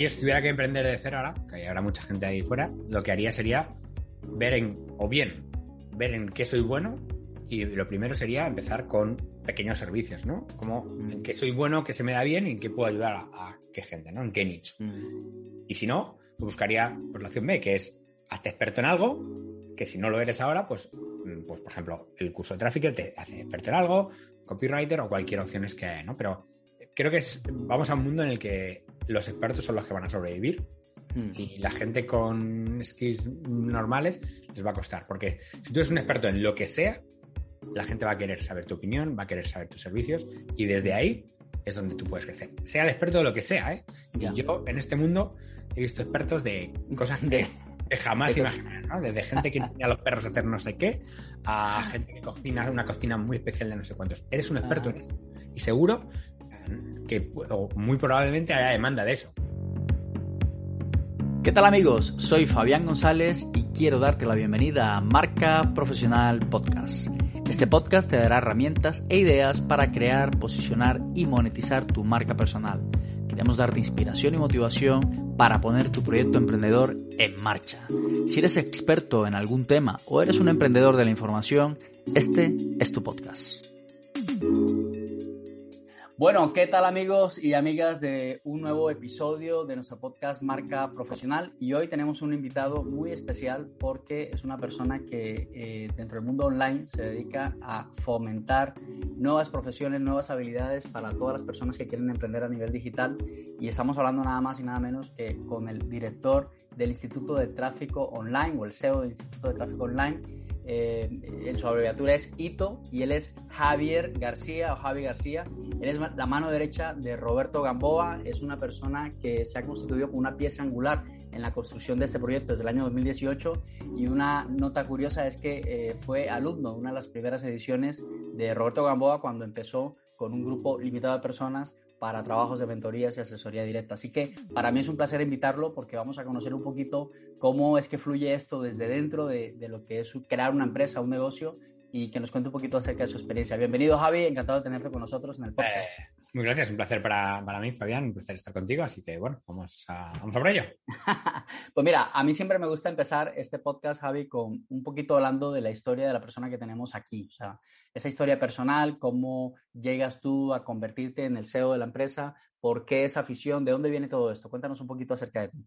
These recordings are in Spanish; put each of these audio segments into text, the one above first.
Y si tuviera que emprender de cero ahora, que habrá mucha gente ahí fuera, lo que haría sería ver en, o bien, ver en qué soy bueno, y lo primero sería empezar con pequeños servicios, ¿no? Como en qué soy bueno, qué se me da bien y en qué puedo ayudar a, a qué gente, ¿no? En qué nicho. Y si no, pues buscaría pues, la opción B, que es hazte experto en algo, que si no lo eres ahora, pues, mm, pues por ejemplo, el curso de tráfico te hace experto en algo, copywriter o cualquier opción es que ¿no? Pero creo que es, vamos a un mundo en el que los expertos son los que van a sobrevivir y la gente con skills normales les va a costar. Porque si tú eres un experto en lo que sea, la gente va a querer saber tu opinión, va a querer saber tus servicios y desde ahí es donde tú puedes crecer. Sea el experto de lo que sea, ¿eh? Y yo en este mundo he visto expertos de cosas que, que jamás de imaginé, ¿no? Desde gente que enseña a los perros a hacer no sé qué, a gente que cocina una cocina muy especial de no sé cuántos. Eres un experto Ah. en eso. Y seguro que muy probablemente haya demanda de eso. ¿Qué tal amigos? Soy Fabián González y quiero darte la bienvenida a Marca Profesional Podcast. Este podcast te dará herramientas e ideas para crear, posicionar y monetizar tu marca personal. Queremos darte inspiración y motivación para poner tu proyecto emprendedor en marcha. Si eres experto en algún tema o eres un emprendedor de la información, este es tu podcast. Bueno, ¿qué tal amigos y amigas de un nuevo episodio de nuestro podcast Marca Profesional? Y hoy tenemos un invitado muy especial porque es una persona que eh, dentro del mundo online se dedica a fomentar nuevas profesiones, nuevas habilidades para todas las personas que quieren emprender a nivel digital. Y estamos hablando nada más y nada menos que con el director del Instituto de Tráfico Online o el CEO del Instituto de Tráfico Online, eh, en su abreviatura es ITO y él es Javier García o Javi García. Él es la mano derecha de Roberto Gamboa, es una persona que se ha constituido como una pieza angular en la construcción de este proyecto desde el año 2018 y una nota curiosa es que eh, fue alumno de una de las primeras ediciones de Roberto Gamboa cuando empezó con un grupo limitado de personas para trabajos de mentorías y asesoría directa. Así que para mí es un placer invitarlo porque vamos a conocer un poquito cómo es que fluye esto desde dentro de, de lo que es crear una empresa, un negocio y que nos cuente un poquito acerca de su experiencia. Bienvenido Javi, encantado de tenerte con nosotros en el podcast. Eh, muy gracias, un placer para, para mí, Fabián, un placer estar contigo, así que bueno, vamos a, vamos a por ello. pues mira, a mí siempre me gusta empezar este podcast, Javi, con un poquito hablando de la historia de la persona que tenemos aquí. O sea, esa historia personal, cómo llegas tú a convertirte en el CEO de la empresa, por qué esa afición, de dónde viene todo esto. Cuéntanos un poquito acerca de ti.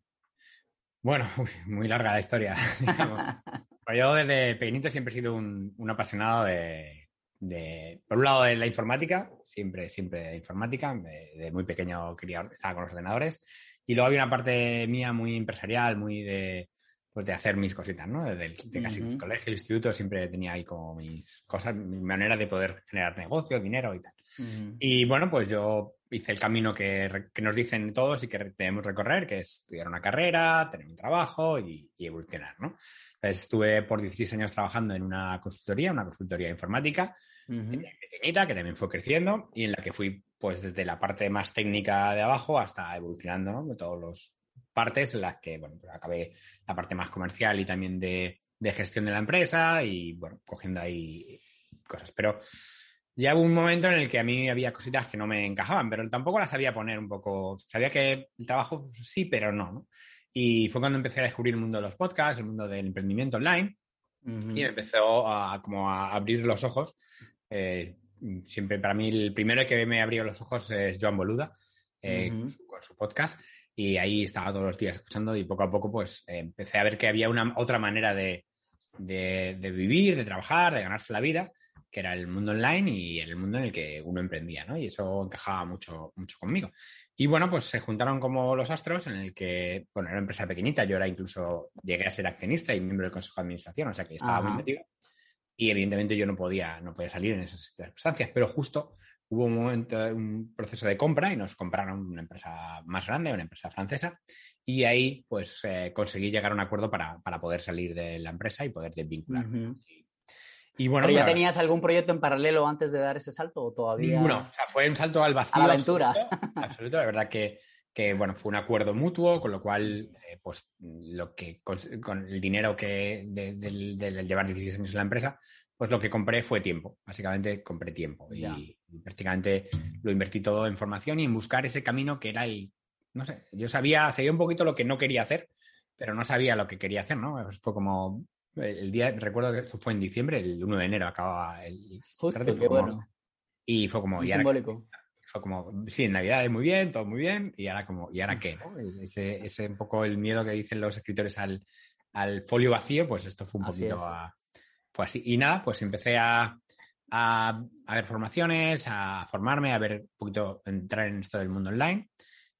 Bueno, uy, muy larga la historia. Pero yo desde pequeñito siempre he sido un, un apasionado de, de, por un lado, de la informática, siempre, siempre de informática. De, de muy pequeño quería, estaba con los ordenadores. Y luego había una parte mía muy empresarial, muy de, pues de hacer mis cositas, ¿no? Desde el de casi Ujú. el colegio, el instituto, siempre tenía ahí como mis cosas, mi manera de poder generar negocio, dinero y tal. Mm, Y bueno, pues yo hice el camino que, que nos dicen todos y que debemos recorrer, que es estudiar una carrera, tener un trabajo y, y evolucionar, ¿no? Entonces, estuve por 16 años trabajando en una consultoría, una consultoría informática, ujú. pequeñita, que también fue creciendo y en la que fui pues desde la parte más técnica de abajo hasta evolucionando, ¿no? De todas las partes en las que, bueno, pues acabé la parte más comercial y también de, de gestión de la empresa y, bueno, cogiendo ahí cosas. Pero ya hubo un momento en el que a mí había cositas que no me encajaban, pero tampoco las sabía poner un poco. Sabía que el trabajo sí, pero no, ¿no? Y fue cuando empecé a descubrir el mundo de los podcasts, el mundo del emprendimiento online y empezó a, como a abrir los ojos. Eh, siempre para mí el primero que me abrió los ojos es Joan Boluda eh, Ujú. con, su, con su podcast y ahí estaba todos los días escuchando y poco a poco pues eh, empecé a ver que había una otra manera de, de, de vivir, de trabajar, de ganarse la vida que era el mundo online y el mundo en el que uno emprendía, ¿no? Y eso encajaba mucho, mucho conmigo. Y bueno, pues se juntaron como los astros en el que, bueno, era una empresa pequeñita, yo era incluso, llegué a ser accionista y miembro del consejo de administración, o sea que estaba Ajá. muy metido. Y evidentemente yo no podía, no podía salir en esas circunstancias, pero justo hubo un momento, un proceso de compra y nos compraron una empresa más grande, una empresa francesa, y ahí pues eh, conseguí llegar a un acuerdo para, poder salir de la empresa y poder desvincularme. y, bueno, ¿Pero ya tenías algún proyecto en paralelo antes de dar ese salto o todavía? Ninguno, o sea, fue un salto al vacío. A la aventura. Absoluto, absoluto, la verdad que que bueno, fue un acuerdo mutuo, con lo cual, eh, pues lo que con, el dinero que del, llevar 16 años en la empresa, pues lo que compré fue tiempo. Básicamente compré tiempo y, prácticamente lo invertí todo en formación y en buscar ese camino que era el, no sé, yo sabía, sabía un poquito lo que no quería hacer, pero no sabía lo que quería hacer, ¿no? Pues fue como el día, recuerdo que eso fue en diciembre, el 1 de enero acababa el... Justo, qué bueno. Y fue como... Y simbólico fue como, sí, en Navidad es muy bien, todo muy bien, y ahora como, ¿y ahora qué? Ese, ese un poco el miedo que dicen los escritores al, al folio vacío, pues esto fue un poquito a, fue así. Y nada, pues empecé a, a, a, ver formaciones, a formarme, a ver un poquito, entrar en esto del mundo online.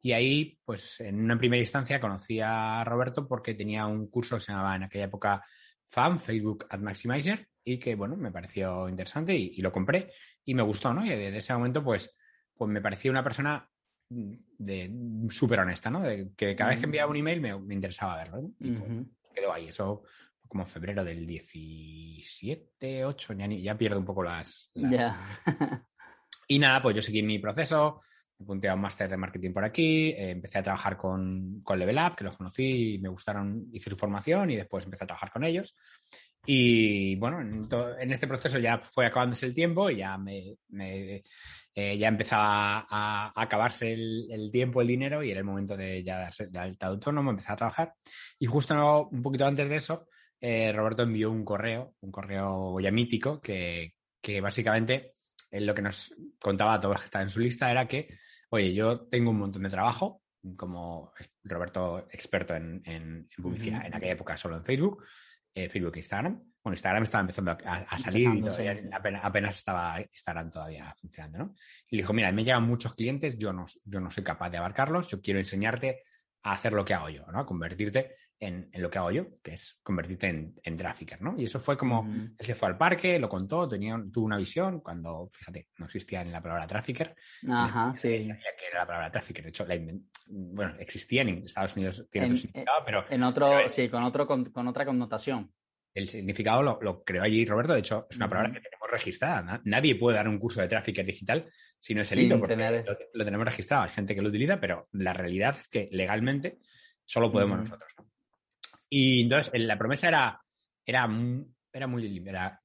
Y ahí, pues en una primera instancia conocí a Roberto porque tenía un curso que se llamaba en aquella época FAM, Facebook Ad Maximizer, y que, bueno, me pareció interesante y, y lo compré y me gustó, ¿no? Y desde ese momento, pues pues me parecía una persona de súper honesta, ¿no? que cada vez que enviaba un email me, interesaba verlo. Y pues, quedó ahí. Eso como febrero del 17, 8, ya, pierdo un poco las. y nada, pues yo seguí mi proceso, me apunté a un máster de marketing por aquí, eh, empecé a trabajar con, con Level Up, que los conocí y me gustaron, hice su formación y después empecé a trabajar con ellos. Y bueno, en, este proceso ya fue acabándose el tiempo y ya me, eh, ya empezaba a, acabarse el, tiempo, el dinero y era el momento de ya darse de alta autónomo, empezar a trabajar. Y justo un poquito antes de eso, eh, Roberto envió un correo, un correo ya mítico, que, que básicamente lo que nos contaba a todos los que estaban en su lista era que, oye, yo tengo un montón de trabajo, como Roberto experto en, en, publicidad, en aquella época solo en Facebook, eh, Facebook e Instagram. Bueno, Instagram estaba empezando a, salir y apenas, estaba Instagram todavía funcionando, ¿no? Y le dijo, mira, me llegan muchos clientes, yo no, yo no soy capaz de abarcarlos, yo quiero enseñarte a hacer lo que hago yo, ¿no? A convertirte en, lo que hago yo, que es convertirte en, en trafficker, ¿no? Y eso fue como, él se fue al parque, lo contó, tenía, tuvo una visión cuando, fíjate, no existía ni la palabra trafficker. Ajá, sí. que era la palabra trafficker, de hecho, bueno, existía en Estados Unidos, tiene otro significado, pero... En otro, sí, con, otro, con, otra connotación. El significado lo, creó allí Roberto, de hecho, es una palabra que tenemos registrada. Nadie puede dar un curso de trafficker digital si no es el hito, porque lo, tenemos registrado. Hay gente que lo utiliza, pero la realidad es que legalmente solo podemos nosotros. Y entonces la promesa era, era, era muy era,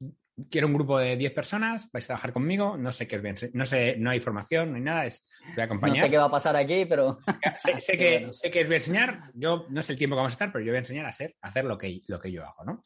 quiero un grupo de 10 personas, vais a trabajar conmigo, no sé qué es bien, no sé, no hay formación, no hay nada, es voy a acompañar. No sé qué va a pasar aquí, pero... sé, que, sé que os voy a enseñar, yo no sé el tiempo que vamos a estar, pero yo voy a enseñar a hacer, a hacer lo, que, lo que yo hago, ¿no?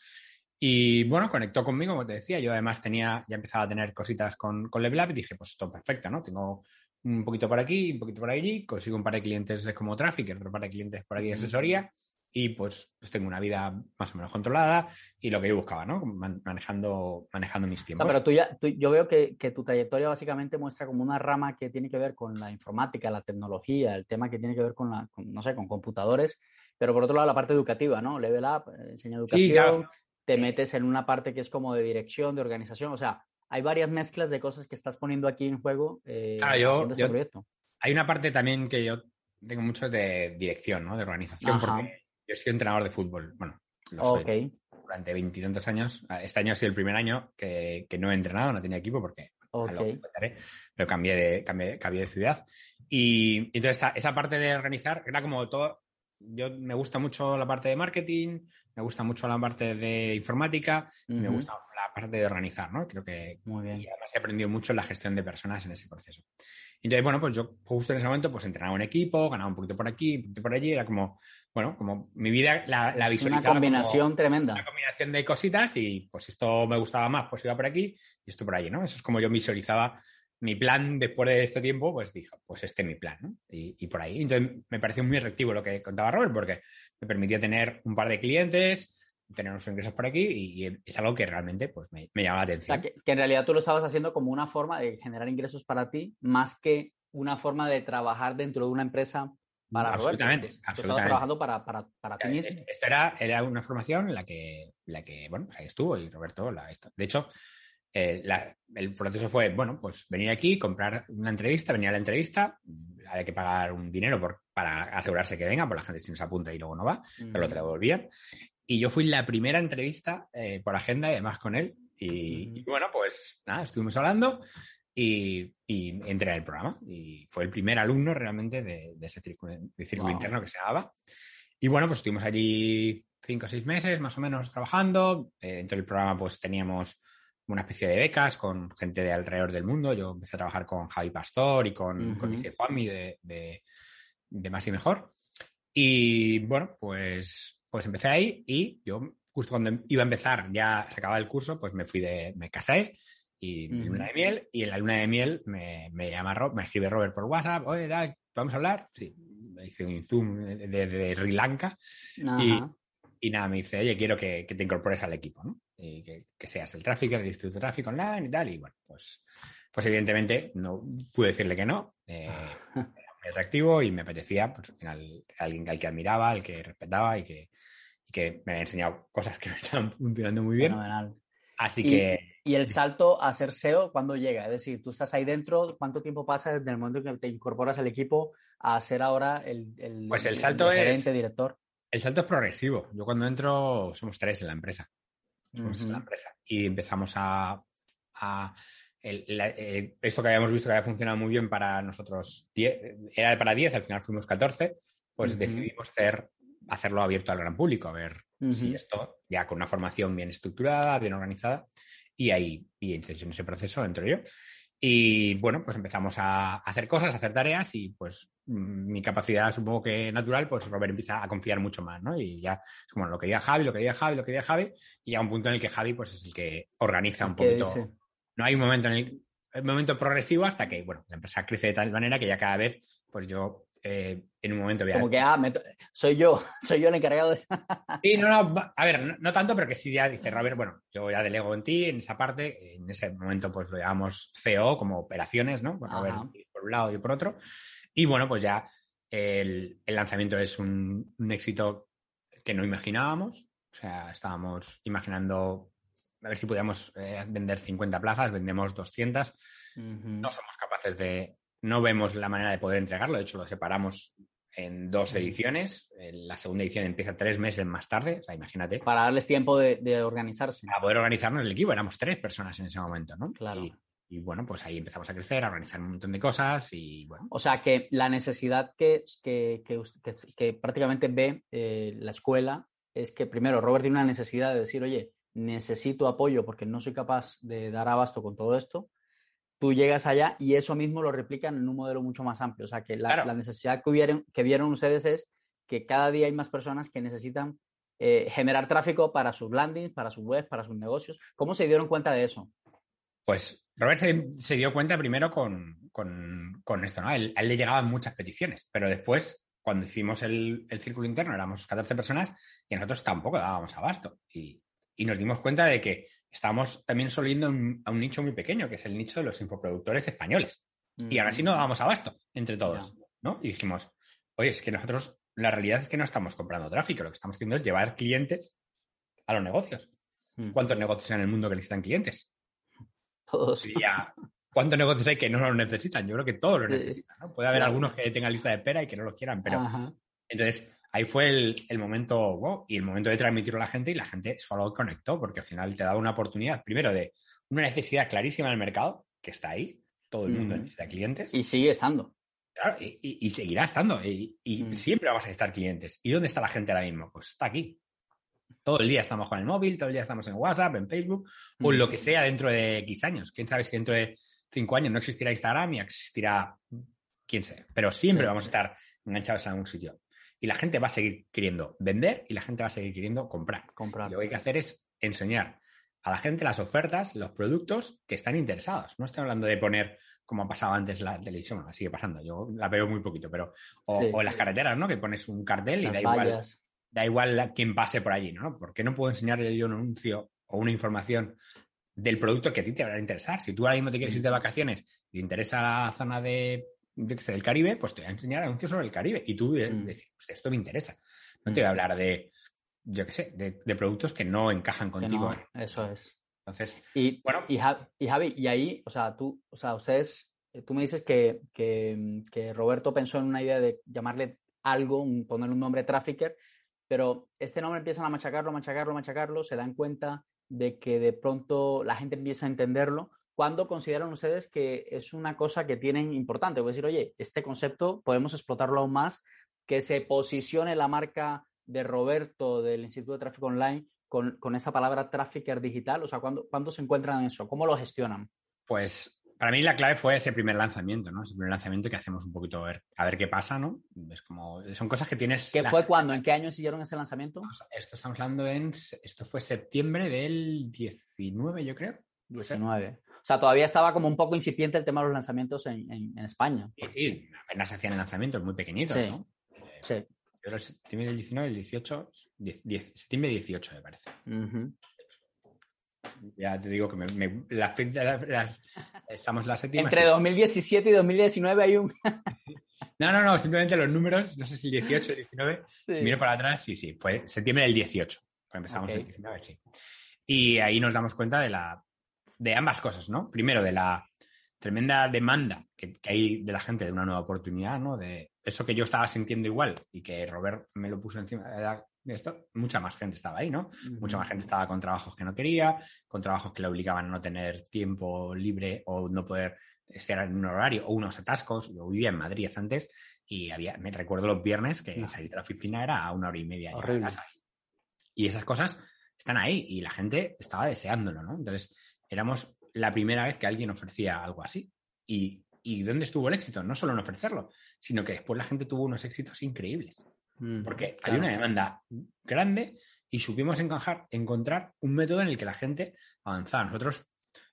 Y bueno, conectó conmigo, como te decía, yo además tenía, ya empezaba a tener cositas con, con Level Up y dije, pues esto perfecto, ¿no? Tengo un poquito por aquí, un poquito por allí, consigo un par de clientes como Traffic, otro par de clientes por aquí de asesoría y pues, pues, tengo una vida más o menos controlada y lo que yo buscaba, ¿no? manejando, manejando mis tiempos. pero tú ya, yo veo que, que, tu trayectoria básicamente muestra como una rama que tiene que ver con la informática, la tecnología, el tema que tiene que ver con, la, no sé, con computadores, pero por otro lado la parte educativa, ¿no? Level Up, eh, enseña educación, te metes en una parte que es como de dirección, de organización, o sea, hay varias mezclas de cosas que estás poniendo aquí en juego. Eh, claro, yo, proyecto. Hay una parte también que yo tengo mucho de dirección, ¿no? De organización, porque yo soy entrenador de fútbol. Bueno, durante veintitantos años. Este año ha sido el primer año que, no he entrenado, no tenía equipo porque pero cambié de, cambié, de ciudad. Y, entonces esa parte de organizar era como todo. Yo me gusta mucho la parte de marketing, me gusta mucho la parte de informática, me gusta la parte de organizar, ¿no? Creo que Muy bien. Y además he aprendido mucho la gestión de personas en ese proceso. Entonces, bueno, pues yo justo en ese momento pues entrenaba un equipo, ganaba un poquito por aquí, un poquito por allí, era como, bueno, como mi vida la, la visualizaba. Una combinación tremenda. Una combinación de cositas y pues esto me gustaba más, pues iba por aquí y esto por allí, ¿no? Eso es como yo visualizaba mi plan después de este tiempo, pues dije, pues este es mi plan, ¿no? Y, y por ahí. Entonces me pareció muy efectivo lo que contaba Robert porque me permitía tener un par de clientes, tener unos ingresos por aquí y, es algo que realmente pues, me, llama la atención. que, en realidad tú lo estabas haciendo como una forma de generar ingresos para ti, más que una forma de trabajar dentro de una empresa para absolutamente, Roberto. absolutamente. estabas trabajando para, para, para ti mismo. Esto era, era una formación en la que, la que bueno, pues ahí estuvo y Roberto, la, de hecho, eh, el proceso fue, bueno, pues venir aquí, comprar una entrevista, venir a la entrevista, había que pagar un dinero por, para asegurarse que venga, por la gente si no se apunta y luego no va, pero lo te devolvían. Y yo fui la primera entrevista eh, por agenda y además con él. Y, bueno, pues nada, estuvimos hablando y, entré en el programa. Y fue el primer alumno realmente de, ese círculo, interno que se daba. Y bueno, pues estuvimos allí cinco o seis meses más o menos trabajando. Eh, dentro del programa pues teníamos una especie de becas con gente de alrededor del mundo. Yo empecé a trabajar con Javi Pastor y con, uh Juanmi de, de, de, Más y Mejor. Y bueno, pues, pues empecé ahí y yo justo cuando iba a empezar, ya se acababa el curso, pues me fui de, me casé y luna de miel y en la luna de miel me, me llama me escribe Robert por WhatsApp, oye, ¿vamos a hablar? Sí, me hice un Zoom desde Sri Lanka y, y, nada, me dice, oye, quiero que, que te incorpores al equipo, ¿no? y que, seas el tráfico, el distrito de tráfico online y tal. Y bueno, pues, pues evidentemente no pude decirle que no. Eh, era muy atractivo y me apetecía, pues al final, alguien al que admiraba, al que respetaba y que, que me había enseñado cosas que me estaban funcionando muy bien. Así que. ¿Y el salto a ser SEO cuándo llega? Es decir, tú estás ahí dentro, ¿cuánto tiempo pasa desde el momento en que te incorporas al equipo a ser ahora el, el, pues el salto gerente, director? El salto es progresivo. Yo cuando entro somos tres en la empresa la empresa. Y empezamos a... Eh, esto que habíamos visto que había funcionado muy bien para nosotros, era para 10, al final fuimos 14, pues decidimos hacer, hacerlo abierto al gran público, a ver si esto, ya con una formación bien estructurada, bien organizada, y ahí, y en ese proceso entro yo. Y bueno, pues empezamos a hacer cosas, a hacer tareas y pues mm, mi capacidad, supongo que natural, pues Robert empieza a confiar mucho más, ¿no? Y ya es como lo que diga Javi, lo que diga Javi, lo que diga Javi, y a un punto en el que Javi pues es el que organiza un poquito. No hay un momento en el, el momento progresivo hasta que, bueno, la empresa crece de tal manera que ya cada vez pues yo eh, en un momento Como que, ah, soy yo, soy yo el encargado de eso. Sí, no, no, a ver, no, tanto, pero que sí ya dice Robert, bueno, yo ya delego en ti, en esa parte, en ese momento pues lo llamamos CEO, como operaciones, ¿no? Por, por un lado y por otro. Y bueno, pues ya el, lanzamiento es un, éxito que no imaginábamos, o sea, estábamos imaginando a ver si podíamos eh, vender 50 plazas, vendemos 200. No somos capaces de, no vemos la manera de poder entregarlo, de hecho lo separamos en dos ediciones. La segunda edición empieza tres meses más tarde, o sea, imagínate. Para darles tiempo de, organizarse. Para poder organizarnos el equipo, éramos tres personas en ese momento, ¿no? Claro. Y, bueno, pues ahí empezamos a crecer, a organizar un montón de cosas y bueno. O sea, que la necesidad que, que, que, prácticamente ve eh, la escuela es que primero Robert tiene una necesidad de decir, oye, necesito apoyo porque no soy capaz de dar abasto con todo esto tú llegas allá y eso mismo lo replican en un modelo mucho más amplio. O sea, que la, necesidad que, hubieron, que vieron ustedes es que cada día hay más personas que necesitan eh, generar tráfico para sus landings, para sus webs, para sus negocios. ¿Cómo se dieron cuenta de eso? Pues Robert se, dio cuenta primero con, esto, ¿no? A él, le llegaban muchas peticiones, pero después, cuando hicimos el, el, círculo interno, éramos 14 personas y nosotros tampoco dábamos abasto. Y, y nos dimos cuenta de que estábamos también soliendo a un nicho muy pequeño, que es el nicho de los infoproductores españoles. Y ahora sí no damos abasto entre todos, ¿no? Y dijimos, oye, es que nosotros, la realidad es que no estamos comprando tráfico, lo que estamos haciendo es llevar clientes a los negocios. Mm. ¿Cuántos negocios hay en el mundo que necesitan clientes? Todos. ¿Cuántos negocios hay que no los necesitan? Yo creo que todos los necesitan, ¿no? Puede haber algunos que tengan lista de espera y que no los quieran, pero... Entonces, ahí fue el, momento y el momento de transmitirlo a la gente y la gente solo conectó porque al final te daba una oportunidad, primero, de una necesidad clarísima en el mercado, que está ahí, todo el mundo necesita clientes. Y sigue estando. Claro, y, seguirá estando. Y, mm. siempre vamos a estar clientes. ¿Y dónde está la gente ahora mismo? Pues está aquí. Todo el día estamos con el móvil, todo el día estamos en WhatsApp, en Facebook, o en lo que mm. sea dentro de X años. ¿Quién sabe si dentro de cinco años no existirá Instagram y existirá quién sea? Pero siempre vamos a estar enganchados en algún sitio. Y la gente va a seguir queriendo vender y la gente va a seguir queriendo comprar. comprar. lo que hay que hacer es enseñar a la gente las ofertas, los productos que están interesados. No estoy hablando de poner, como ha pasado antes la televisión, sigue pasando, yo la veo muy poquito, pero o, en las carreteras, ¿no? Que pones un cartel y da igual, da igual quien pase por allí, ¿no? ¿Por qué no puedo enseñarle yo un anuncio o una información del producto que a ti te va a interesar? Si tú ahora mismo te quieres ir de vacaciones y te interesa la zona de de que del Caribe, pues te voy a enseñar anuncios sobre el Caribe. Y tú mm. decir, esto me interesa. No te voy a mm. hablar de, yo qué sé, de, productos que no encajan contigo. eso es. Entonces, y, bueno. Y, Javi, y ahí, o sea, tú, o sea, ustedes, eh, tú me dices que, que, que Roberto pensó en una idea de llamarle algo, ponerle un nombre trafficker, pero este nombre empiezan a machacarlo, machacarlo, machacarlo, se dan cuenta de que de pronto la gente empieza a entenderlo. ¿Cuándo consideran ustedes que es una cosa que tienen importante? Voy a decir, oye, este concepto podemos explotarlo aún más, que se posicione la marca de Roberto del Instituto de Tráfico Online con, con esa palabra trafficker digital? O sea, ¿cuándo, ¿cuándo se encuentran en eso? ¿Cómo lo gestionan? Pues para mí la clave fue ese primer lanzamiento, ¿no? Ese primer lanzamiento que hacemos un poquito a ver, a ver qué pasa, ¿no? Es como, son cosas que tienes... ¿Qué fue cuándo? ¿En qué año hicieron ese lanzamiento? Esto estamos hablando en... Esto fue septiembre del 19, yo creo. 19. O sea, todavía estaba como un poco incipiente el tema de los lanzamientos en, en, España. Sí, sí, apenas hacían lanzamientos muy pequeñitos, ¿no? Sí. Pero septiembre del 19, el 18, 10, septiembre 18 me parece. Ya te digo que me, la, las, estamos la séptima. Entre 2017 y 2019 hay un. no, no, no, simplemente los números, no sé si el 18 o el 19. Si miro para atrás, sí, sí, fue septiembre del 18. Empezamos el 19, sí. Y ahí nos damos cuenta de, la, de ambas cosas, ¿no? Primero, de la tremenda demanda que, hay de la gente de una nueva oportunidad, ¿no? De eso que yo estaba sintiendo igual y que Robert me lo puso encima, esto, mucha más gente estaba ahí, ¿no? Mucha más gente estaba con trabajos que no quería, con trabajos que le obligaban a no tener tiempo libre o no poder estar en un horario o unos atascos. Yo vivía en Madrid antes y había, me recuerdo los viernes que salir de la oficina era a una hora y media de casa. Y esas cosas están ahí y la gente estaba deseándolo, ¿no? Entonces, éramos la primera vez que alguien ofrecía algo así. Y, ¿Y dónde estuvo el éxito? No solo en ofrecerlo, sino que después la gente tuvo unos éxitos increíbles. Porque hay una demanda grande y supimos encajar, encontrar un método en el que la gente avanzaba. Nosotros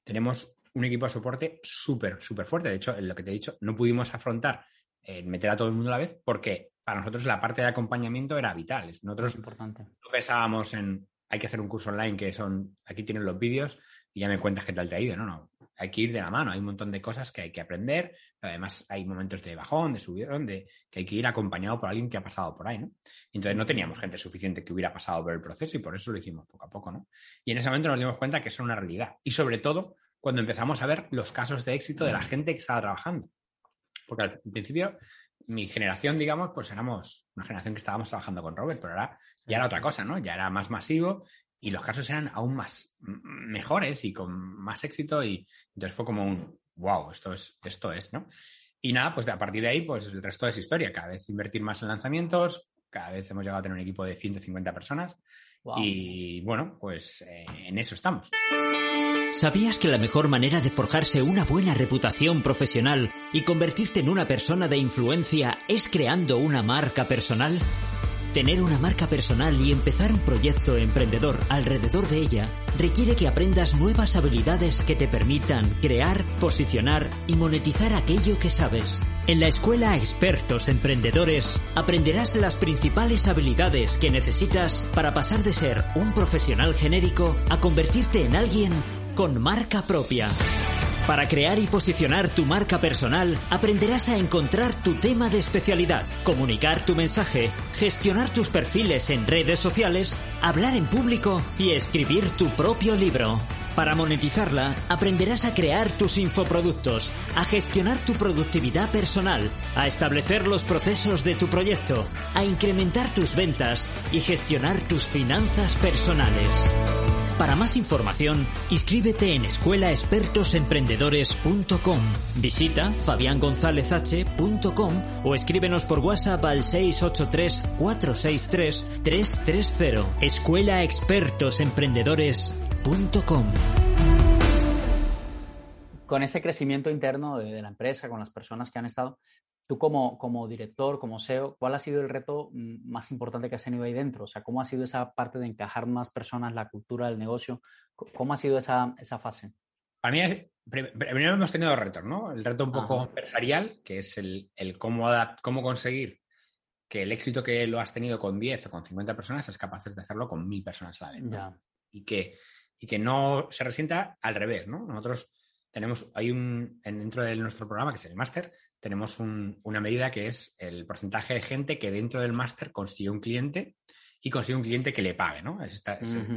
tenemos un equipo de soporte súper, súper fuerte. De hecho, en lo que te he dicho, no pudimos afrontar eh, meter a todo el mundo a la vez porque para nosotros la parte de acompañamiento era vital. Nosotros importante. pensábamos en hay que hacer un curso online que son, aquí tienen los vídeos y ya me cuentas qué tal te ha ido. No, no hay que ir de la mano, hay un montón de cosas que hay que aprender, además hay momentos de bajón, de subidón, de que hay que ir acompañado por alguien que ha pasado por ahí, ¿no? Entonces no teníamos gente suficiente que hubiera pasado por el proceso y por eso lo hicimos poco a poco, ¿no? Y en ese momento nos dimos cuenta que es una realidad. Y sobre todo cuando empezamos a ver los casos de éxito de la gente que estaba trabajando. Porque al principio mi generación, digamos, pues éramos una generación que estábamos trabajando con Robert, pero ahora ya era otra cosa, ¿no? Ya era más masivo y los casos eran aún más mejores y con más éxito y entonces fue como un wow, esto es, esto es, ¿no? Y nada, pues a partir de ahí, pues el resto es historia. Cada vez invertir más en lanzamientos, cada vez hemos llegado a tener un equipo de 150 personas y bueno, pues eh, en eso estamos. ¿Sabías que la mejor manera de forjarse una buena reputación profesional y convertirte en una persona de influencia es creando una marca personal? Tener una marca personal y empezar un proyecto emprendedor alrededor de ella requiere que aprendas nuevas habilidades que te permitan crear, posicionar y monetizar aquello que sabes. En la escuela Expertos Emprendedores aprenderás las principales habilidades que necesitas para pasar de ser un profesional genérico a convertirte en alguien con marca propia. Para crear y posicionar tu marca personal, aprenderás a encontrar tu tema de especialidad, comunicar tu mensaje, gestionar tus perfiles en redes sociales, hablar en público y escribir tu propio libro. Para monetizarla, aprenderás a crear tus infoproductos, a gestionar tu productividad personal, a establecer los procesos de tu proyecto, a incrementar tus ventas y gestionar tus finanzas personales. Para más información, inscríbete en escuelaexpertosemprendedores.com. Visita fabiangonzalezh.com o escríbenos por WhatsApp al 683-463-330. Escuelaexpertosemprendedores.com. Con ese crecimiento interno de, la empresa, con las personas que han estado, Tú como, como director, como SEO, ¿cuál ha sido el reto mm, más importante que has tenido ahí dentro? O sea, ¿cómo ha sido esa parte de encajar más personas, la cultura del negocio? ¿Cómo ha sido esa, esa fase? Para mí, primero hemos tenido dos retos, ¿no? El reto un poco empresarial, que es el, el cómo, cómo conseguir que el éxito que lo has tenido con 10 o con 50 personas es capaz de hacerlo con 1000 personas a la vez. Y, que, y que no se resienta al revés, ¿no? Nosotros tenemos, hay un, dentro de nuestro programa, que es el máster, tenemos una medida que es el porcentaje de gente que dentro del máster consiguió un cliente y consigue un cliente que le pague, ¿no? Es, esta, es el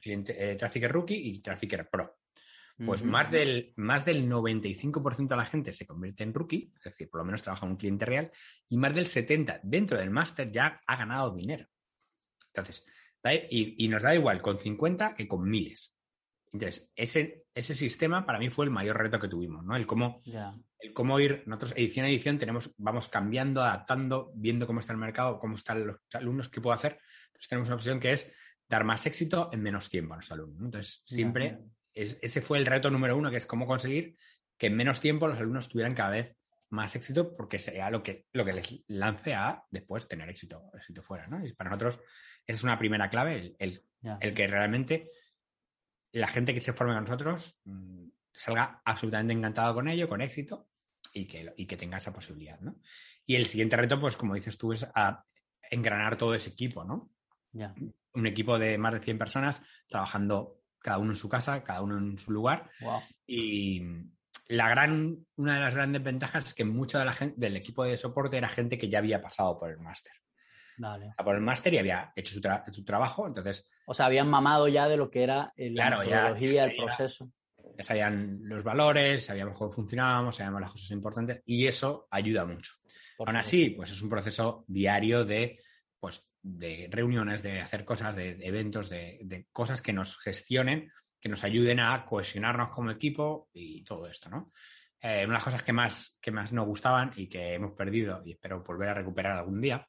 cliente, eh, Trafficker Rookie y Trafficker Pro. Pues más, del, más del 95% de la gente se convierte en rookie, es decir, por lo menos trabaja en un cliente real, y más del 70% dentro del máster ya ha ganado dinero. Entonces, y, nos da igual con 50 que con miles. Entonces, ese, ese sistema para mí fue el mayor reto que tuvimos, ¿no? El cómo, el cómo ir, nosotros edición a edición tenemos, vamos cambiando, adaptando, viendo cómo está el mercado, cómo están los alumnos, qué puedo hacer. Entonces tenemos una opción que es dar más éxito en menos tiempo a los alumnos. Entonces, siempre ese fue el reto número uno, que es cómo conseguir que en menos tiempo los alumnos tuvieran cada vez más éxito, porque sería lo que, lo que les lance a después tener éxito, éxito fuera, ¿no? Y para nosotros esa es una primera clave, el, que realmente la gente que se forme con nosotros mm, salga absolutamente encantado con ello, con éxito, y que, y que tenga esa posibilidad, ¿no? Y el siguiente reto, pues como dices tú, es a engranar todo ese equipo, ¿no? Un equipo de más de 100 personas trabajando cada uno en su casa, cada uno en su lugar. Y la gran, una de las grandes ventajas es que mucho de la gente, del equipo de soporte era gente que ya había pasado por el máster. Vale. Por el máster y había hecho su, trabajo, entonces... O sea, habían mamado ya de lo que era la metodología, el proceso. Ya sabían los valores, sabíamos cómo funcionábamos, sabíamos las cosas importantes y eso ayuda mucho. Aún así, pues es un proceso diario de pues de reuniones, de hacer cosas, de, eventos, de, cosas que nos gestionen, que nos ayuden a cohesionarnos como equipo y todo esto, ¿no? Eh, una de las cosas que más, que más nos gustaban y que hemos perdido y espero volver a recuperar algún día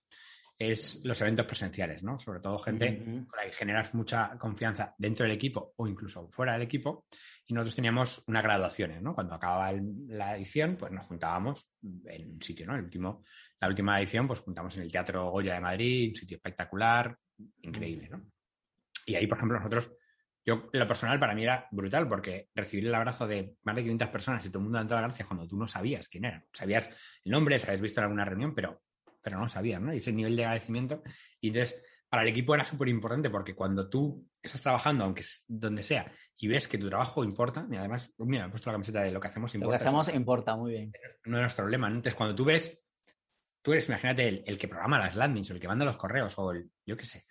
es los eventos presenciales, ¿no? Sobre todo gente con la que generas mucha confianza dentro del equipo o incluso fuera del equipo. Y nosotros teníamos unas graduaciones, ¿no? Cuando acababa la edición, pues nos juntábamos en un sitio, ¿no? El último, la última edición, pues juntamos en el Teatro Goya de Madrid, un sitio espectacular, increíble, ¿no? Y ahí, por ejemplo, nosotros, yo, lo personal para mí era brutal porque recibir el abrazo de más de 500 personas y todo el mundo dando las gracias cuando tú no sabías quién era. Sabías el nombre, se habías visto en alguna reunión, pero pero no sabían, ¿no? Y ese nivel de agradecimiento. Y entonces, para el equipo era súper importante porque cuando tú estás trabajando, aunque donde sea, y ves que tu trabajo importa, y además, mira, me he puesto la camiseta de lo que hacemos importa. Lo que hacemos importa, muy bien. No es nuestro problema, ¿no? Entonces, cuando tú ves, tú eres, imagínate, el, que programa las landings o el que manda los correos o el, yo qué sé,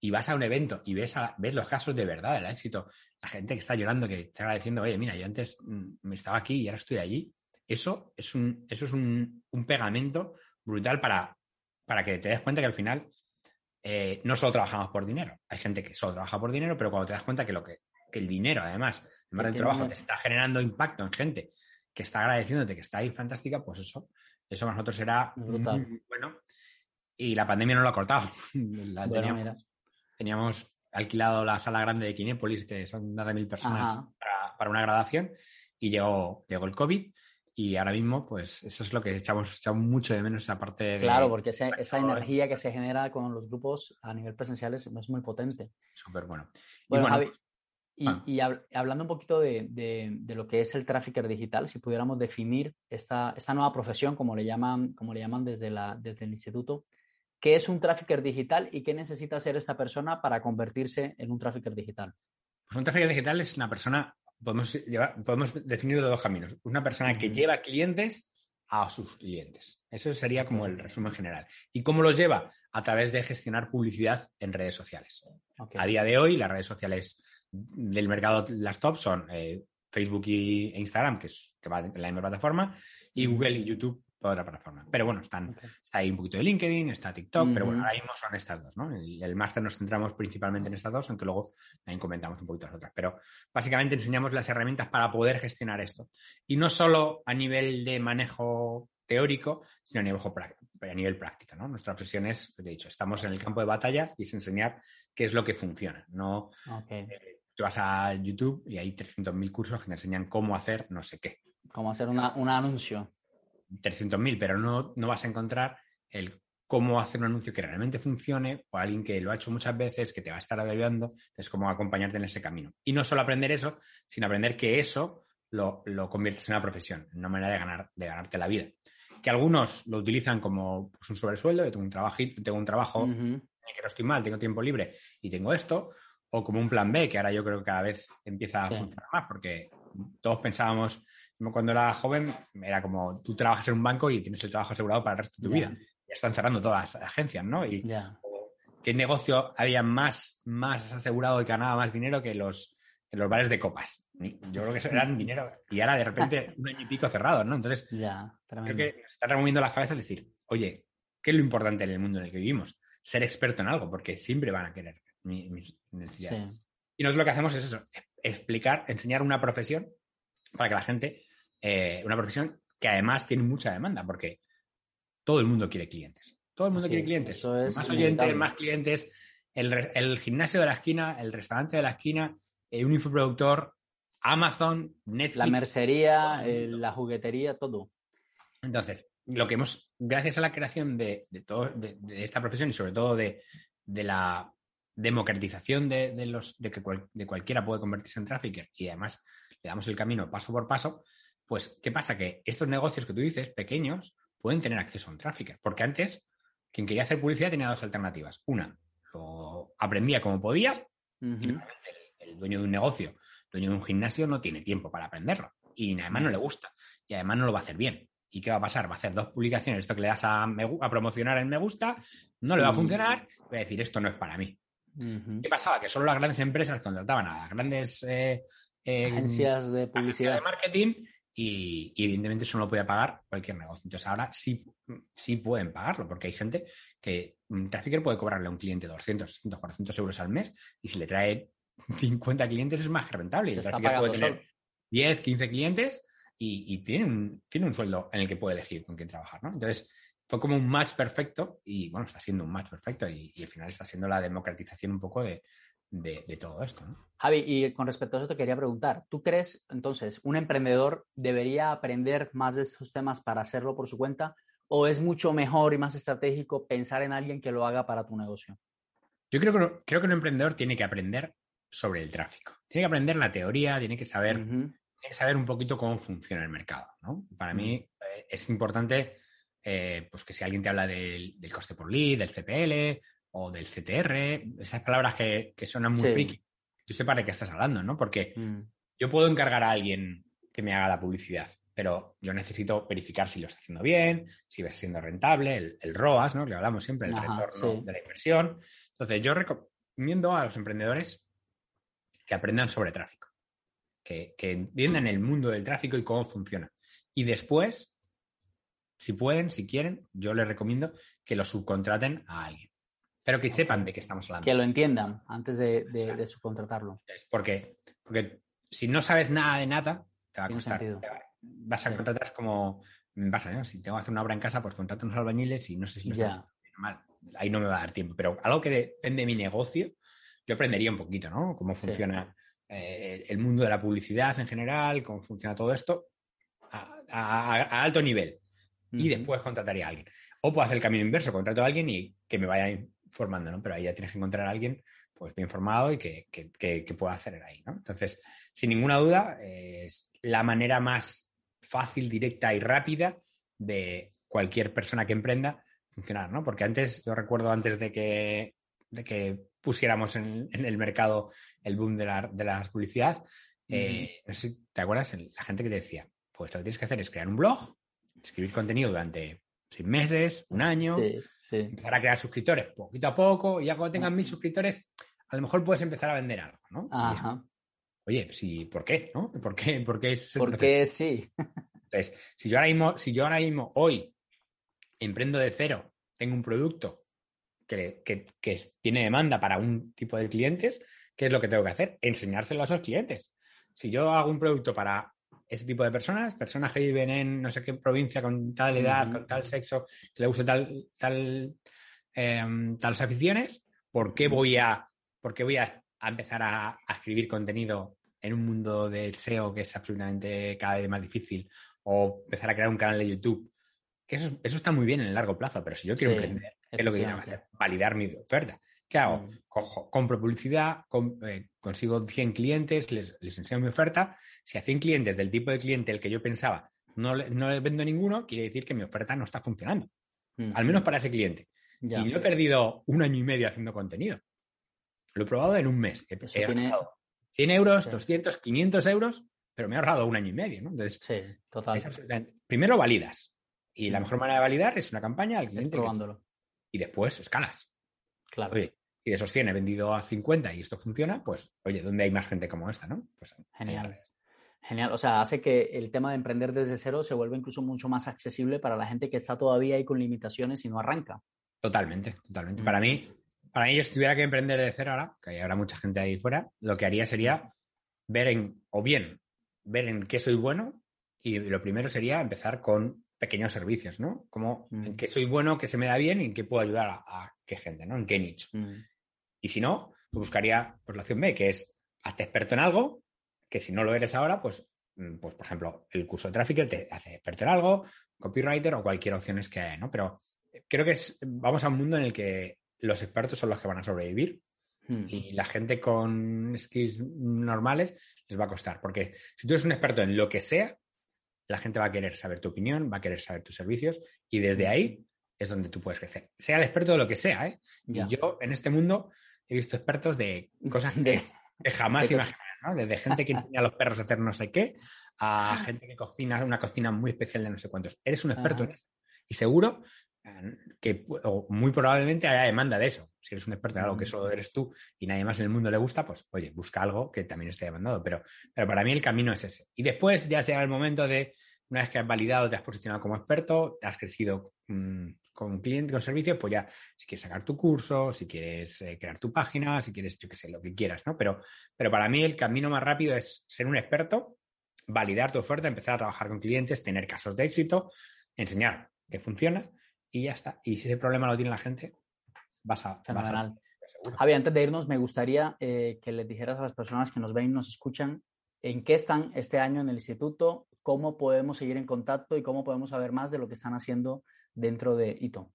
y vas a un evento y ves, a, ves los casos de verdad del éxito, la gente que está llorando, que está agradeciendo, oye, mira, yo antes mm, me estaba aquí y ahora estoy allí, eso es un, eso es un, un pegamento brutal para, para que te des cuenta que al final eh, no solo trabajamos por dinero. Hay gente que solo trabaja por dinero, pero cuando te das cuenta que, lo que, el dinero, además, en del trabajo, te está generando impacto en gente que está agradeciéndote, que está ahí fantástica, pues eso, eso para nosotros era muy bueno. Y la pandemia no lo ha cortado. teníamos, alquilado la sala grande de Kinépolis, que son nada de mil personas para, para, una graduación, y llegó, llegó el COVID y ahora mismo, pues eso es lo que echamos, echamos mucho de menos esa parte de... Claro, porque esa, energía que se genera con los grupos a nivel presencial es, muy potente. Súper bueno. Bueno, y, Javi, y, ah. hablando un poquito de, de, lo que es el trafficker digital, si pudiéramos definir esta, esta nueva profesión, como le llaman, como le llaman desde, la, desde el instituto, ¿qué es un trafficker digital y qué necesita ser esta persona para convertirse en un trafficker digital? Pues un trafficker digital es una persona podemos, llevar, podemos definirlo de dos caminos. Una persona que lleva clientes a sus clientes. Eso sería como el resumen general. ¿Y cómo los lleva? A través de gestionar publicidad en redes sociales. A día de hoy, las redes sociales del mercado, las top son eh, Facebook e Instagram, que, es, que va en la misma plataforma, y Google y YouTube por otra plataforma. Pero bueno, están, está ahí un poquito de LinkedIn, está TikTok, pero bueno, ahora mismo son estas dos, ¿no? El, el máster nos centramos principalmente en estas dos, aunque luego también comentamos un poquito las otras. Pero básicamente enseñamos las herramientas para poder gestionar esto. Y no solo a nivel de manejo teórico, sino a nivel, a nivel práctico, ¿no? Nuestra presión es, he dicho, estamos en el campo de batalla y es enseñar qué es lo que funciona, no... Eh, tú vas a YouTube y hay 300.000 cursos que te enseñan cómo hacer no sé qué. Cómo hacer una, un anuncio. 300.000, pero no, no vas a encontrar el cómo hacer un anuncio que realmente funcione o alguien que lo ha hecho muchas veces, que te va a estar ayudando, es como acompañarte en ese camino. Y no solo aprender eso, sino aprender que eso lo, lo conviertes en una profesión, en una manera de, ganar, de ganarte la vida. Que algunos lo utilizan como pues, un sobresueldo, yo tengo un, trabajo, tengo un trabajo en que no estoy mal, tengo tiempo libre y tengo esto, o como un plan B, que ahora yo creo que cada vez empieza a funcionar más, porque todos pensábamos cuando era joven, era como tú trabajas en un banco y tienes el trabajo asegurado para el resto de tu vida. Ya están cerrando todas las agencias, ¿no? Y qué negocio había más, más asegurado y ganaba más dinero que los, que los bares de copas. Yo creo que eso eran dinero. Y ahora de repente un año y pico cerrado, ¿no? Entonces, creo que nos está removiendo las cabezas decir, oye, ¿qué es lo importante en el mundo en el que vivimos? Ser experto en algo, porque siempre van a querer mis necesidades. Y nosotros lo que hacemos es eso, explicar, enseñar una profesión para que la gente, eh, una profesión que además tiene mucha demanda, porque todo el mundo quiere clientes. Todo el mundo quiere clientes. más oyentes, más clientes. El, gimnasio de la esquina, el restaurante de la esquina, eh, un infoproductor, Amazon, Netflix. La mercería, la juguetería, todo. Entonces, lo que hemos, gracias a la creación de, todo, de, esta profesión y sobre todo de, la democratización de, los, de que de cualquiera puede convertirse en trafficker y además le damos el camino paso por paso, pues, ¿qué pasa? Que estos negocios que tú dices, pequeños, pueden tener acceso a un trafficker. Porque antes, quien quería hacer publicidad tenía dos alternativas. Una, lo aprendía como podía, y el, dueño de un negocio, dueño de un gimnasio, no tiene tiempo para aprenderlo. Y además no le gusta. Y además no lo va a hacer bien. ¿Y qué va a pasar? Va a hacer dos publicaciones, esto que le das a, a promocionar en me gusta, no le va a funcionar, va a decir, esto no es para mí. ¿Qué pasaba? Que solo las grandes empresas contrataban a las grandes eh, agencias de publicidad. de marketing y, evidentemente eso no lo puede pagar cualquier negocio. Entonces ahora sí, sí pueden pagarlo porque hay gente que un trafficker puede cobrarle a un cliente 200, 400 euros al mes y si le trae 50 clientes es más rentable. Y el trafficker puede tener 10, 15 clientes y, tiene, un, tiene un sueldo en el que puede elegir con quién trabajar. ¿no? Entonces fue como un match perfecto y bueno, está siendo un match perfecto y, y al final está siendo la democratización un poco de, de, todo esto. Javi, y con respecto a eso te quería preguntar, ¿tú crees entonces un emprendedor debería aprender más de estos temas para hacerlo por su cuenta o es mucho mejor y más estratégico pensar en alguien que lo haga para tu negocio? Yo creo que, creo que un emprendedor tiene que aprender sobre el tráfico. Tiene que aprender la teoría, tiene que saber, tiene que saber un poquito cómo funciona el mercado. Para mí eh, es importante eh, pues que si alguien te habla del, del, coste por lead, del CPL o del CTR, esas palabras que, que suenan muy friki, tú sepas de qué estás hablando, ¿no? Porque mm. yo puedo encargar a alguien que me haga la publicidad, pero yo necesito verificar si lo está haciendo bien, si va siendo rentable, el, ROAS, ¿no? Que hablamos siempre, el retorno de la inversión. Entonces, yo recomiendo a los emprendedores que aprendan sobre tráfico, que, que entiendan el mundo del tráfico y cómo funciona. Y después, si pueden, si quieren, yo les recomiendo que lo subcontraten a alguien pero que sepan de qué estamos hablando. Que lo entiendan antes de, subcontratarlo. Porque, porque si no sabes nada de nada, te va a costar. vas a contratar como. Vas a, Si tengo que hacer una obra en casa, pues contrato unos albañiles y no sé si lo estás mal. Ahí no me va a dar tiempo. Pero algo que depende de mi negocio, yo aprendería un poquito, ¿no? Cómo funciona eh, el mundo de la publicidad en general, cómo funciona todo esto a, alto nivel. Y después contrataría a alguien. O puedo hacer el camino inverso, contrato a alguien y que me vaya formando, ¿no? Pero ahí ya tienes que encontrar a alguien pues bien formado y que, pueda hacer ahí, ¿no? Entonces, sin ninguna duda, es la manera más fácil, directa y rápida de cualquier persona que emprenda funcionar, ¿no? Porque antes, yo recuerdo antes de que, de que pusiéramos en, el mercado el boom de la, de las publicidad, eh, no sé si te acuerdas, la gente que te decía, pues lo que tienes que hacer es crear un blog, escribir contenido durante seis meses, un año, Empezar a crear suscriptores poquito a poco y ya cuando tengan mil suscriptores, a lo mejor puedes empezar a vender algo, ¿no? Ajá. Oye, sí, ¿por qué? ¿No? ¿Por qué? ¿Por qué es Porque sí. Entonces, si yo ahora mismo, si yo ahora mismo hoy emprendo de cero, tengo un producto que, que, que tiene demanda para un tipo de clientes, ¿qué es lo que tengo que hacer? Enseñárselo a esos clientes. Si yo hago un producto para ese tipo de personas, personas que viven en no sé qué provincia con tal edad, con tal sexo, que le guste tal, tal, eh, tales aficiones, ¿por qué voy a, por voy a, empezar a, escribir contenido en un mundo de SEO que es absolutamente cada vez más difícil? O empezar a crear un canal de YouTube. Que eso, eso está muy bien en el largo plazo, pero si yo quiero emprender, ¿qué es lo que quiero hacer? Validar mi oferta. ¿Qué hago? Mm. compro publicidad, eh, consigo 100 clientes, les, enseño mi oferta. Si a 100 clientes del tipo de cliente el que yo pensaba no le, no le vendo ninguno, quiere decir que mi oferta no está funcionando. Al menos para ese cliente. Y yo he perdido un año y medio haciendo contenido. Lo he probado en un mes. He, gastado 100 euros, 200, 500 euros, pero me he ahorrado un año y medio. ¿no? Entonces, sí, total. primero validas. Y la mejor manera de validar es una campaña al cliente. probándolo. y después escalas. Claro. Oye, y de esos 100 he vendido a 50 y esto funciona, pues, oye, ¿dónde hay más gente como esta, no? Pues, Genial. Genial, o sea, hace que el tema de emprender desde cero se vuelva incluso mucho más accesible para la gente que está todavía ahí con limitaciones y no arranca. Totalmente, totalmente. Para mí, para mí, si tuviera que emprender de cero ahora, que habrá mucha gente ahí fuera, lo que haría sería ver en, o bien, ver en qué soy bueno, y lo primero sería empezar con pequeños servicios, ¿no? Como en qué soy bueno, qué se me da bien y en qué puedo ayudar a, qué gente, ¿no? En qué nicho. Y si no, pues buscaría pues, la opción B, que es hazte experto en algo, que si no lo eres ahora, pues, mm, pues por ejemplo, el curso de tráfico te hace experto en algo, copywriter o cualquier opción es que hay, ¿no? Pero creo que es, vamos a un mundo en el que los expertos son los que van a sobrevivir hmm. y la gente con skills normales les va a costar. Porque si tú eres un experto en lo que sea, la gente va a querer saber tu opinión, va a querer saber tus servicios y desde ahí es donde tú puedes crecer. Sea el experto de lo que sea, ¿eh? Y yo en este mundo he visto expertos de cosas que, jamás imaginé, ¿no? Desde gente que enseña a los perros a hacer no sé qué, a gente que cocina una cocina muy especial de no sé cuántos. Eres un experto en eso. Y seguro que o muy probablemente haya demanda de eso. Si eres un experto en algo que solo eres tú y nadie más en el mundo le gusta, pues oye, busca algo que también esté demandado. Pero, pero para mí el camino es ese. Y después ya sea el momento de, una vez que has validado, te has posicionado como experto, te has crecido mm, con cliente, con servicio, pues ya, si quieres sacar tu curso, si quieres eh, crear tu página, si quieres, yo qué sé, lo que quieras, ¿no? Pero, pero para mí el camino más rápido es ser un experto, validar tu oferta, empezar a trabajar con clientes, tener casos de éxito, enseñar que funciona y ya está. Y si ese problema lo tiene la gente, vas a... Fenomenal. Javi, antes de irnos, me gustaría eh, que les dijeras a las personas que nos ven y nos escuchan en qué están este año en el instituto, cómo podemos seguir en contacto y cómo podemos saber más de lo que están haciendo dentro de ITO.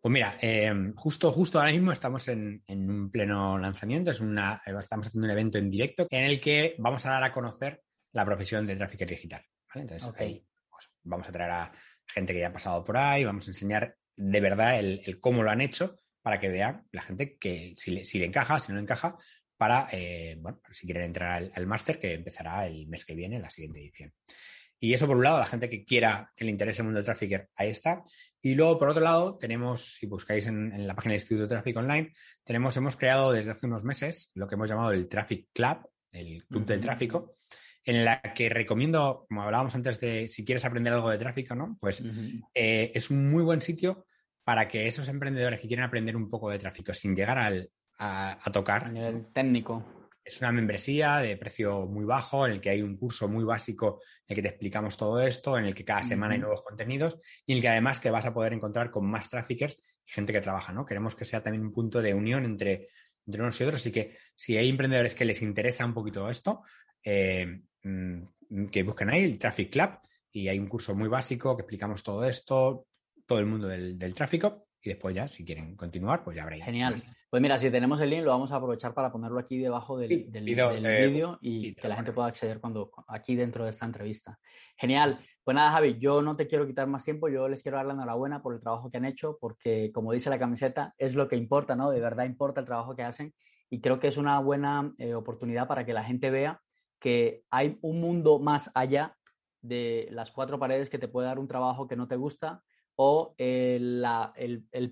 Pues mira, em, justo, justo ahora mismo estamos en, un pleno lanzamiento, es una, estamos haciendo un evento en directo en el que vamos a dar a conocer la profesión de tráfico digital. Entonces, ahí pues, vamos a traer a gente que ya ha pasado por ahí, vamos a enseñar de verdad el, cómo lo han hecho para que vean la gente que si le, si le encaja, si no le encaja, para, eh, bueno, si quieren entrar al, máster que empezará el mes que viene, la siguiente edición. Y eso por un lado, la gente que quiera, que le interese el mundo del tráfico, ahí está. Y luego, por otro lado, tenemos, si buscáis en, la página del Instituto de Tráfico Online, tenemos, hemos creado desde hace unos meses lo que hemos llamado el Traffic Club, el Club del Tráfico, en la que recomiendo, como hablábamos antes de si quieres aprender algo de tráfico, ¿no? Pues eh, es un muy buen sitio para que esos emprendedores que quieren aprender un poco de tráfico sin llegar al, a, tocar. A nivel técnico. Es una membresía de precio muy bajo, en el que hay un curso muy básico en el que te explicamos todo esto, en el que cada semana hay nuevos contenidos y en el que además te vas a poder encontrar con más traffickers y gente que trabaja, ¿no? Queremos que sea también un punto de unión entre, entre unos y otros. Así que si hay emprendedores que les interesa un poquito esto, eh, Mm, que busquen ahí el Traffic Club y hay un curso muy básico que explicamos todo esto, todo el mundo del, tráfico y después ya, si quieren continuar, pues ya habréis. Genial. Pues mira, si tenemos el link, lo vamos a aprovechar para ponerlo aquí debajo del, vídeo eh, y que la gente pueda acceder cuando aquí dentro de esta entrevista. Genial. Pues nada, Javi, yo no te quiero quitar más tiempo, yo les quiero dar la enhorabuena por el trabajo que han hecho, porque como dice la camiseta, es lo que importa, ¿no? De verdad importa el trabajo que hacen y creo que es una buena eh, oportunidad para que la gente vea que hay un mundo más allá de las cuatro paredes que te puede dar un trabajo que no te gusta o el,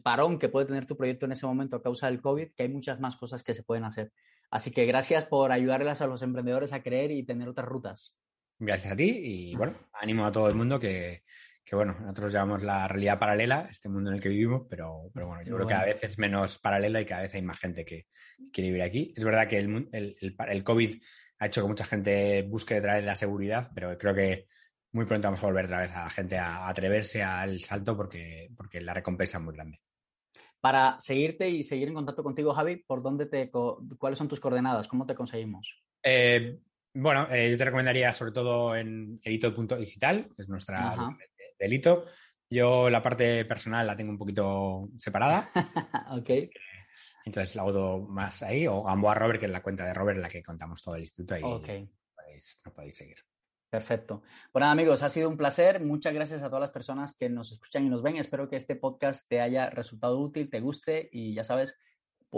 parón que puede tener tu proyecto en ese momento a causa del COVID, que hay muchas más cosas que se pueden hacer. Así que gracias por ayudarles a los emprendedores a creer y tener otras rutas. Gracias a ti y bueno, animo a todo el mundo que, bueno, nosotros llamamos la realidad paralela, este mundo en el que vivimos, pero, pero bueno, yo creo que cada vez es menos paralela y cada vez hay más gente que, quiere vivir aquí. Es verdad que el, el, el COVID ha hecho que mucha gente busque otra vez la seguridad, pero creo que muy pronto vamos a volver otra vez a la gente a atreverse al salto porque, porque la recompensa es muy grande. Para seguirte y seguir en contacto contigo, Javi, ¿por dónde te, ¿cuáles son tus coordenadas? ¿Cómo te conseguimos? Eh, bueno, eh, yo te recomendaría sobre todo en elito.digital, que es nuestra delito. Yo la parte personal la tengo un poquito separada. ok. Entonces la hago más ahí, o Gamboa Robert, que es la cuenta de Robert en la que contamos todo el instituto ahí. Ok. Podéis, podéis seguir. Perfecto. Bueno, amigos, ha sido un placer. Muchas gracias a todas las personas que nos escuchan y nos ven. Espero que este podcast te haya resultado útil, te guste y ya sabes,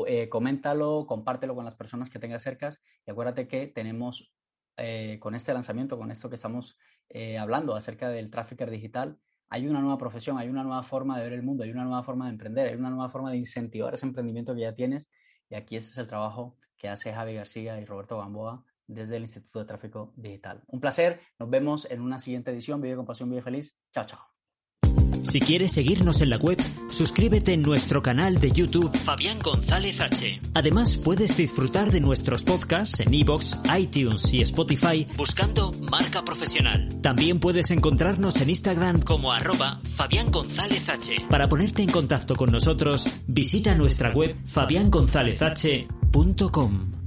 eh, coméntalo, compártelo con las personas que tengas cerca y acuérdate que tenemos eh, con este lanzamiento, con esto que estamos eh, hablando acerca del tráfico digital, hay una nueva profesión, hay una nueva forma de ver el mundo, hay una nueva forma de emprender, hay una nueva forma de incentivar ese emprendimiento que ya tienes. Y aquí ese es el trabajo que hace Javi García y Roberto Gamboa desde el Instituto de Tráfico Digital. Un placer, nos vemos en una siguiente edición. Vive con pasión, vive feliz. Chao, chao. Si quieres seguirnos en la web, suscríbete en nuestro canal de YouTube Fabián González H. Además, puedes disfrutar de nuestros podcasts en iVoox, iTunes y Spotify buscando Marca Profesional. También puedes encontrarnos en Instagram como arroba Fabián González H. Para ponerte en contacto con nosotros, visita nuestra web fabiangonzalezh.com.